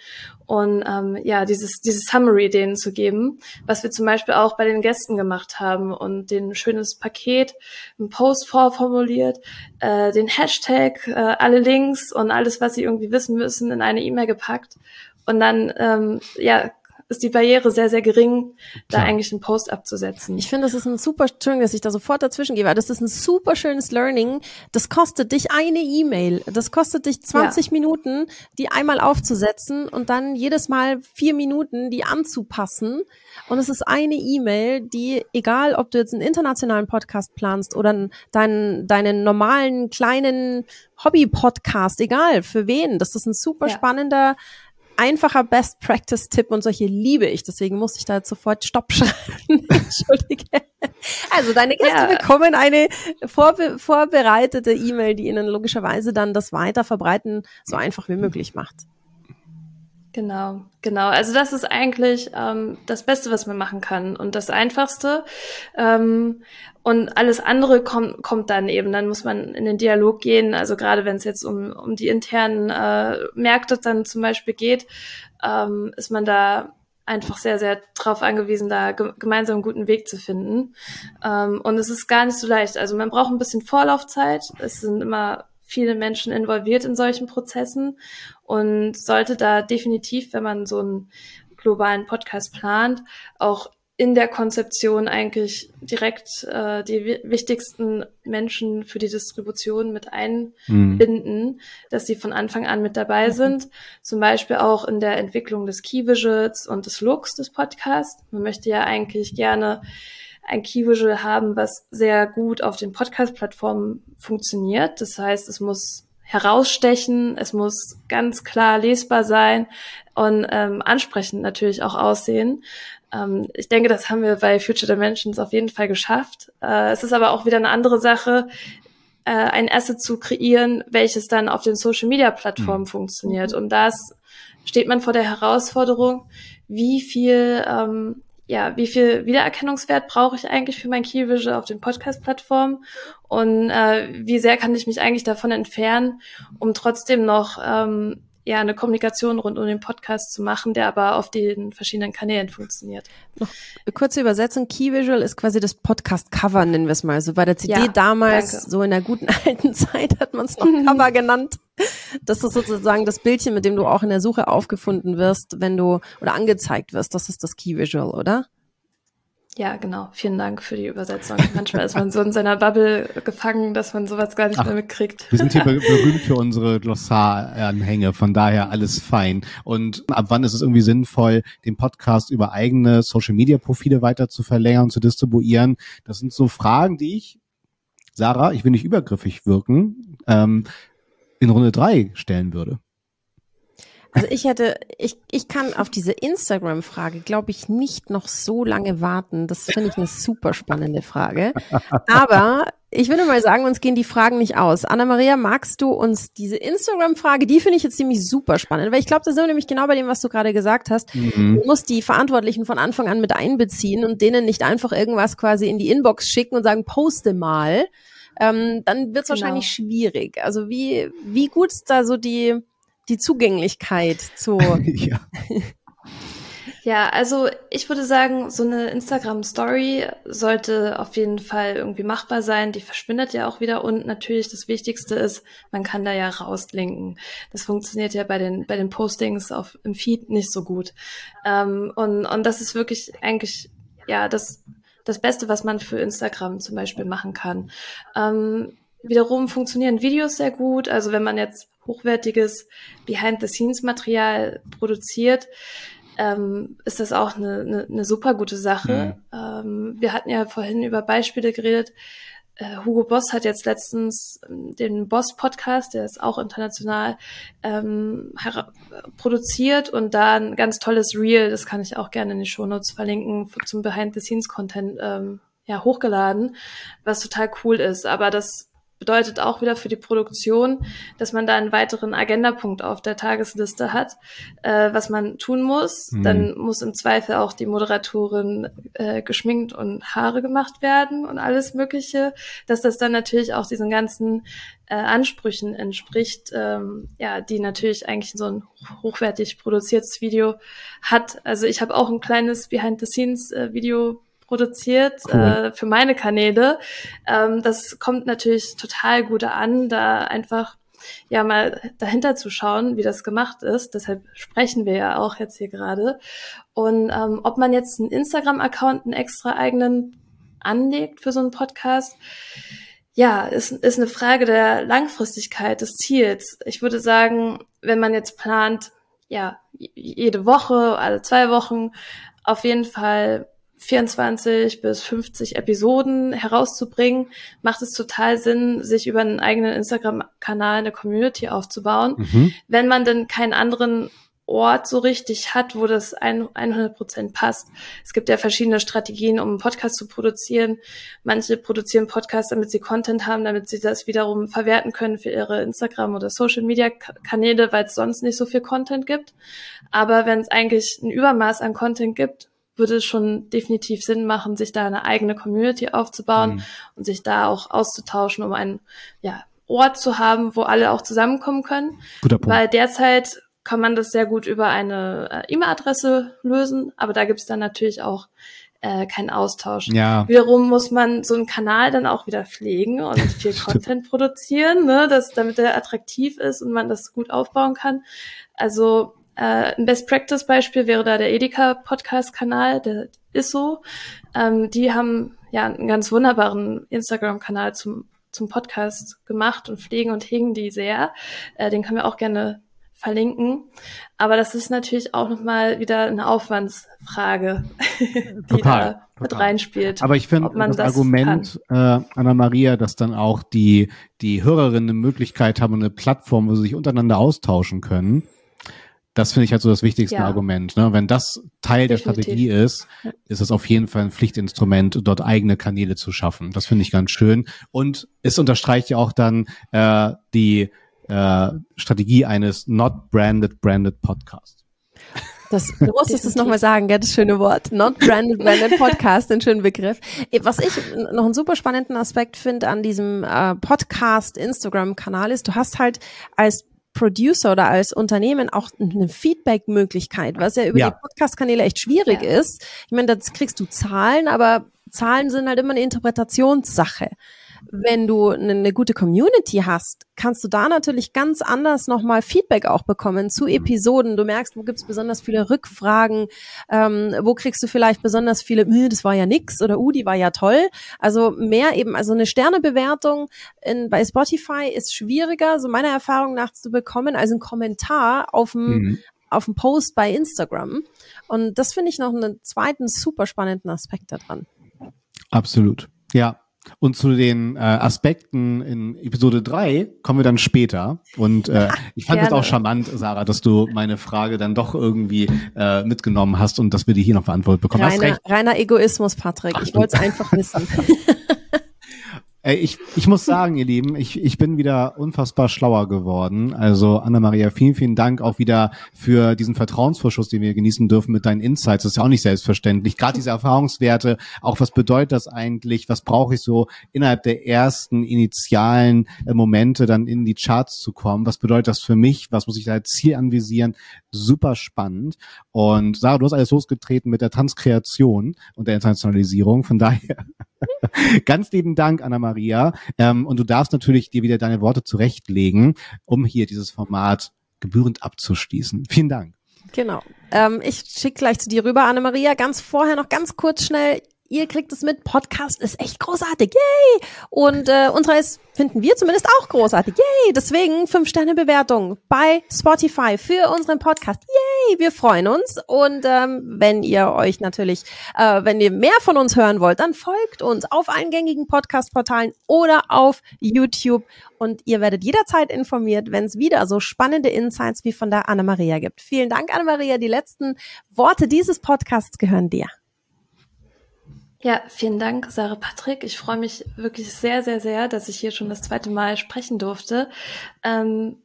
und ähm, ja, dieses, dieses Summary denen zu geben, was wir zum Beispiel auch bei den Gästen gemacht haben und den schönes Paket, ein Post vorformuliert, äh, den Hashtag, äh, alle Links und alles, was sie irgendwie wissen müssen, in eine E-Mail gepackt und dann ähm, ja ist die Barriere sehr, sehr gering, da eigentlich einen Post abzusetzen. Ich finde, das ist ein super, Entschuldigung, dass ich da sofort dazwischen gehe, weil das ist ein super schönes Learning. Das kostet dich eine E-Mail. Das kostet dich 20 ja. Minuten, die einmal aufzusetzen und dann jedes Mal vier Minuten, die anzupassen. Und es ist eine E-Mail, die, egal ob du jetzt einen internationalen Podcast planst oder deinen, deinen normalen kleinen Hobby-Podcast, egal für wen, das ist ein super ja. spannender einfacher Best Practice Tipp und solche liebe ich. Deswegen musste ich da jetzt sofort Stopp schreiben. Entschuldige. Also deine Gäste ja. bekommen eine vorbe vorbereitete E-Mail, die ihnen logischerweise dann das Weiter verbreiten so einfach wie möglich macht. Genau, genau. Also das ist eigentlich ähm, das Beste, was man machen kann und das Einfachste. Ähm, und alles andere kommt, kommt dann eben. Dann muss man in den Dialog gehen. Also gerade wenn es jetzt um, um die internen äh, Märkte dann zum Beispiel geht, ähm, ist man da einfach sehr, sehr drauf angewiesen, da ge gemeinsam einen guten Weg zu finden. Ähm, und es ist gar nicht so leicht. Also man braucht ein bisschen Vorlaufzeit. Es sind immer viele Menschen involviert in solchen Prozessen und sollte da definitiv, wenn man so einen globalen Podcast plant, auch in der Konzeption eigentlich direkt äh, die wichtigsten Menschen für die Distribution mit einbinden, mhm. dass sie von Anfang an mit dabei mhm. sind. Zum Beispiel auch in der Entwicklung des Key Visuals und des Looks des Podcasts. Man möchte ja eigentlich gerne ein Key Visual haben, was sehr gut auf den Podcast-Plattformen funktioniert. Das heißt, es muss herausstechen, es muss ganz klar lesbar sein und ähm, ansprechend natürlich auch aussehen. Ähm, ich denke, das haben wir bei Future Dimensions auf jeden Fall geschafft. Äh, es ist aber auch wieder eine andere Sache, äh, ein Asset zu kreieren, welches dann auf den Social Media Plattformen mhm. funktioniert. Und da steht man vor der Herausforderung, wie viel ähm, ja, wie viel Wiedererkennungswert brauche ich eigentlich für mein Key Visual auf den Podcast-Plattformen und äh, wie sehr kann ich mich eigentlich davon entfernen, um trotzdem noch ähm, ja eine Kommunikation rund um den Podcast zu machen, der aber auf den verschiedenen Kanälen funktioniert. Noch kurze Übersetzung. Key Visual ist quasi das Podcast-Cover, nennen wir es mal. So bei der CD ja, damals, danke. so in der guten alten Zeit hat man es noch Cover genannt. Das ist sozusagen das Bildchen, mit dem du auch in der Suche aufgefunden wirst, wenn du oder angezeigt wirst. Das ist das Key Visual, oder? Ja, genau. Vielen Dank für die Übersetzung. Manchmal ist man so in seiner Bubble gefangen, dass man sowas gar nicht Ach, mehr mitkriegt. Wir sind hier berühmt für unsere Glossaranhänge, von daher alles fein. Und ab wann ist es irgendwie sinnvoll, den Podcast über eigene Social-Media-Profile weiter zu verlängern, zu distribuieren? Das sind so Fragen, die ich, Sarah, ich will nicht übergriffig wirken, ähm, in Runde drei stellen würde. Also ich hätte, ich, ich kann auf diese Instagram-Frage, glaube ich, nicht noch so lange warten. Das finde ich eine super spannende Frage. Aber ich würde mal sagen, uns gehen die Fragen nicht aus. Anna-Maria, magst du uns diese Instagram-Frage, die finde ich jetzt ziemlich super spannend, weil ich glaube, da sind wir nämlich genau bei dem, was du gerade gesagt hast. Mhm. Du musst die Verantwortlichen von Anfang an mit einbeziehen und denen nicht einfach irgendwas quasi in die Inbox schicken und sagen, poste mal. Ähm, dann wird es genau. wahrscheinlich schwierig. Also wie, wie gut ist da so die, die Zugänglichkeit zu. ja. Ja, also ich würde sagen, so eine Instagram-Story sollte auf jeden Fall irgendwie machbar sein. Die verschwindet ja auch wieder und natürlich das Wichtigste ist, man kann da ja rauslinken. Das funktioniert ja bei den bei den Postings auf im Feed nicht so gut. Ähm, und und das ist wirklich eigentlich ja das das Beste, was man für Instagram zum Beispiel machen kann. Ähm, wiederum funktionieren Videos sehr gut. Also wenn man jetzt hochwertiges Behind-the-Scenes-Material produziert, ähm, ist das auch eine, eine, eine super gute Sache. Mhm. Ähm, wir hatten ja vorhin über Beispiele geredet. Äh, Hugo Boss hat jetzt letztens ähm, den Boss-Podcast, der ist auch international, ähm, produziert und da ein ganz tolles Reel, das kann ich auch gerne in die Shownotes verlinken, zum Behind-the-Scenes-Content ähm, ja, hochgeladen, was total cool ist. Aber das bedeutet auch wieder für die Produktion, dass man da einen weiteren Agendapunkt auf der Tagesliste hat, äh, was man tun muss. Mhm. Dann muss im Zweifel auch die Moderatorin äh, geschminkt und Haare gemacht werden und alles Mögliche, dass das dann natürlich auch diesen ganzen äh, Ansprüchen entspricht, ähm, ja, die natürlich eigentlich so ein hochwertig produziertes Video hat. Also ich habe auch ein kleines Behind-the-Scenes-Video äh, produziert cool. äh, für meine Kanäle. Ähm, das kommt natürlich total gut an, da einfach ja mal dahinter zu schauen, wie das gemacht ist. Deshalb sprechen wir ja auch jetzt hier gerade. Und ähm, ob man jetzt einen Instagram-Account, einen extra eigenen anlegt für so einen Podcast, ja, ist, ist eine Frage der Langfristigkeit des Ziels. Ich würde sagen, wenn man jetzt plant, ja, jede Woche, alle zwei Wochen, auf jeden Fall 24 bis 50 Episoden herauszubringen, macht es total Sinn, sich über einen eigenen Instagram-Kanal eine Community aufzubauen. Mhm. Wenn man denn keinen anderen Ort so richtig hat, wo das 100 Prozent passt. Es gibt ja verschiedene Strategien, um einen Podcast zu produzieren. Manche produzieren Podcasts, damit sie Content haben, damit sie das wiederum verwerten können für ihre Instagram- oder Social-Media-Kanäle, weil es sonst nicht so viel Content gibt. Aber wenn es eigentlich ein Übermaß an Content gibt, würde es schon definitiv Sinn machen, sich da eine eigene Community aufzubauen mhm. und sich da auch auszutauschen, um einen ja, Ort zu haben, wo alle auch zusammenkommen können. Guter Punkt. Weil derzeit kann man das sehr gut über eine äh, E-Mail-Adresse lösen, aber da gibt es dann natürlich auch äh, keinen Austausch. Ja. Wiederum muss man so einen Kanal dann auch wieder pflegen und viel Content produzieren, ne, dass, damit er attraktiv ist und man das gut aufbauen kann. Also äh, ein Best Practice Beispiel wäre da der Edeka Podcast Kanal, der ist so. Ähm, die haben ja einen ganz wunderbaren Instagram Kanal zum zum Podcast gemacht und pflegen und hegen die sehr. Äh, den können wir auch gerne verlinken. Aber das ist natürlich auch nochmal wieder eine Aufwandsfrage, die total, da mit total. reinspielt. Aber ich finde das, das, Argument, äh, Anna-Maria, dass dann auch die, die Hörerinnen eine Möglichkeit haben, eine Plattform, wo sie sich untereinander austauschen können, das finde ich halt so das wichtigste ja. Argument. Ne? Wenn das Teil Definitiv. der Strategie ist, ist es auf jeden Fall ein Pflichtinstrument, dort eigene Kanäle zu schaffen. Das finde ich ganz schön. Und es unterstreicht ja auch dann äh, die äh, Strategie eines not branded branded Podcasts. Das, du musstest es nochmal sagen, gell, das schöne Wort. Not branded branded Podcast, ein schöner Begriff. Was ich noch einen super spannenden Aspekt finde an diesem äh, Podcast Instagram-Kanal ist, du hast halt als Producer oder als Unternehmen auch eine Feedback-Möglichkeit, was ja über ja. die Podcast-Kanäle echt schwierig ja. ist. Ich meine, da kriegst du Zahlen, aber Zahlen sind halt immer eine Interpretationssache wenn du eine gute Community hast, kannst du da natürlich ganz anders nochmal Feedback auch bekommen zu Episoden. Du merkst, wo gibt's besonders viele Rückfragen, ähm, wo kriegst du vielleicht besonders viele, das war ja nix oder uh, die war ja toll. Also mehr eben, also eine Sternebewertung in, bei Spotify ist schwieriger, so meiner Erfahrung nach zu bekommen, als ein Kommentar auf dem, mhm. auf dem Post bei Instagram. Und das finde ich noch einen zweiten super spannenden Aspekt daran. Absolut. Ja, und zu den äh, Aspekten in Episode 3 kommen wir dann später. Und äh, ich fand es auch charmant, Sarah, dass du meine Frage dann doch irgendwie äh, mitgenommen hast und dass wir die hier noch beantwortet bekommen. Reiner, reiner Egoismus, Patrick. Ach, ich wollte es einfach wissen. Ich, ich muss sagen, ihr Lieben, ich, ich bin wieder unfassbar schlauer geworden. Also Anna-Maria, vielen, vielen Dank auch wieder für diesen Vertrauensvorschuss, den wir genießen dürfen mit deinen Insights. Das ist ja auch nicht selbstverständlich. Gerade diese Erfahrungswerte, auch was bedeutet das eigentlich? Was brauche ich so innerhalb der ersten initialen äh, Momente dann in die Charts zu kommen? Was bedeutet das für mich? Was muss ich da als Ziel anvisieren? Super spannend. Und Sarah, du hast alles losgetreten mit der Transkreation und der Internationalisierung. Von daher Ganz lieben Dank, Anna-Maria. Ähm, und du darfst natürlich dir wieder deine Worte zurechtlegen, um hier dieses Format gebührend abzuschließen. Vielen Dank. Genau. Ähm, ich schicke gleich zu dir rüber, Anna-Maria. Ganz vorher noch ganz kurz schnell Ihr kriegt es mit. Podcast ist echt großartig. Yay! Und äh, unsere ist, finden wir zumindest auch großartig. Yay! Deswegen fünf Sterne Bewertung bei Spotify für unseren Podcast. Yay! Wir freuen uns. Und ähm, wenn ihr euch natürlich, äh, wenn ihr mehr von uns hören wollt, dann folgt uns auf allen gängigen Podcast-Portalen oder auf YouTube. Und ihr werdet jederzeit informiert, wenn es wieder so spannende Insights wie von der Anna-Maria gibt. Vielen Dank, Anna-Maria. Die letzten Worte dieses Podcasts gehören dir. Ja, vielen Dank, Sarah Patrick. Ich freue mich wirklich sehr, sehr, sehr, dass ich hier schon das zweite Mal sprechen durfte. Ähm,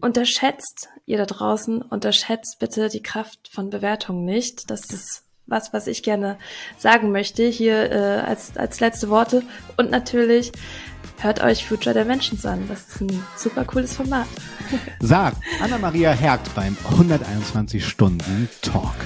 unterschätzt ihr da draußen, unterschätzt bitte die Kraft von Bewertungen nicht. Das ist was, was ich gerne sagen möchte hier äh, als, als letzte Worte. Und natürlich hört euch Future Dimensions an. Das ist ein super cooles Format. Sagt Anna-Maria Hergt beim 121 Stunden Talk.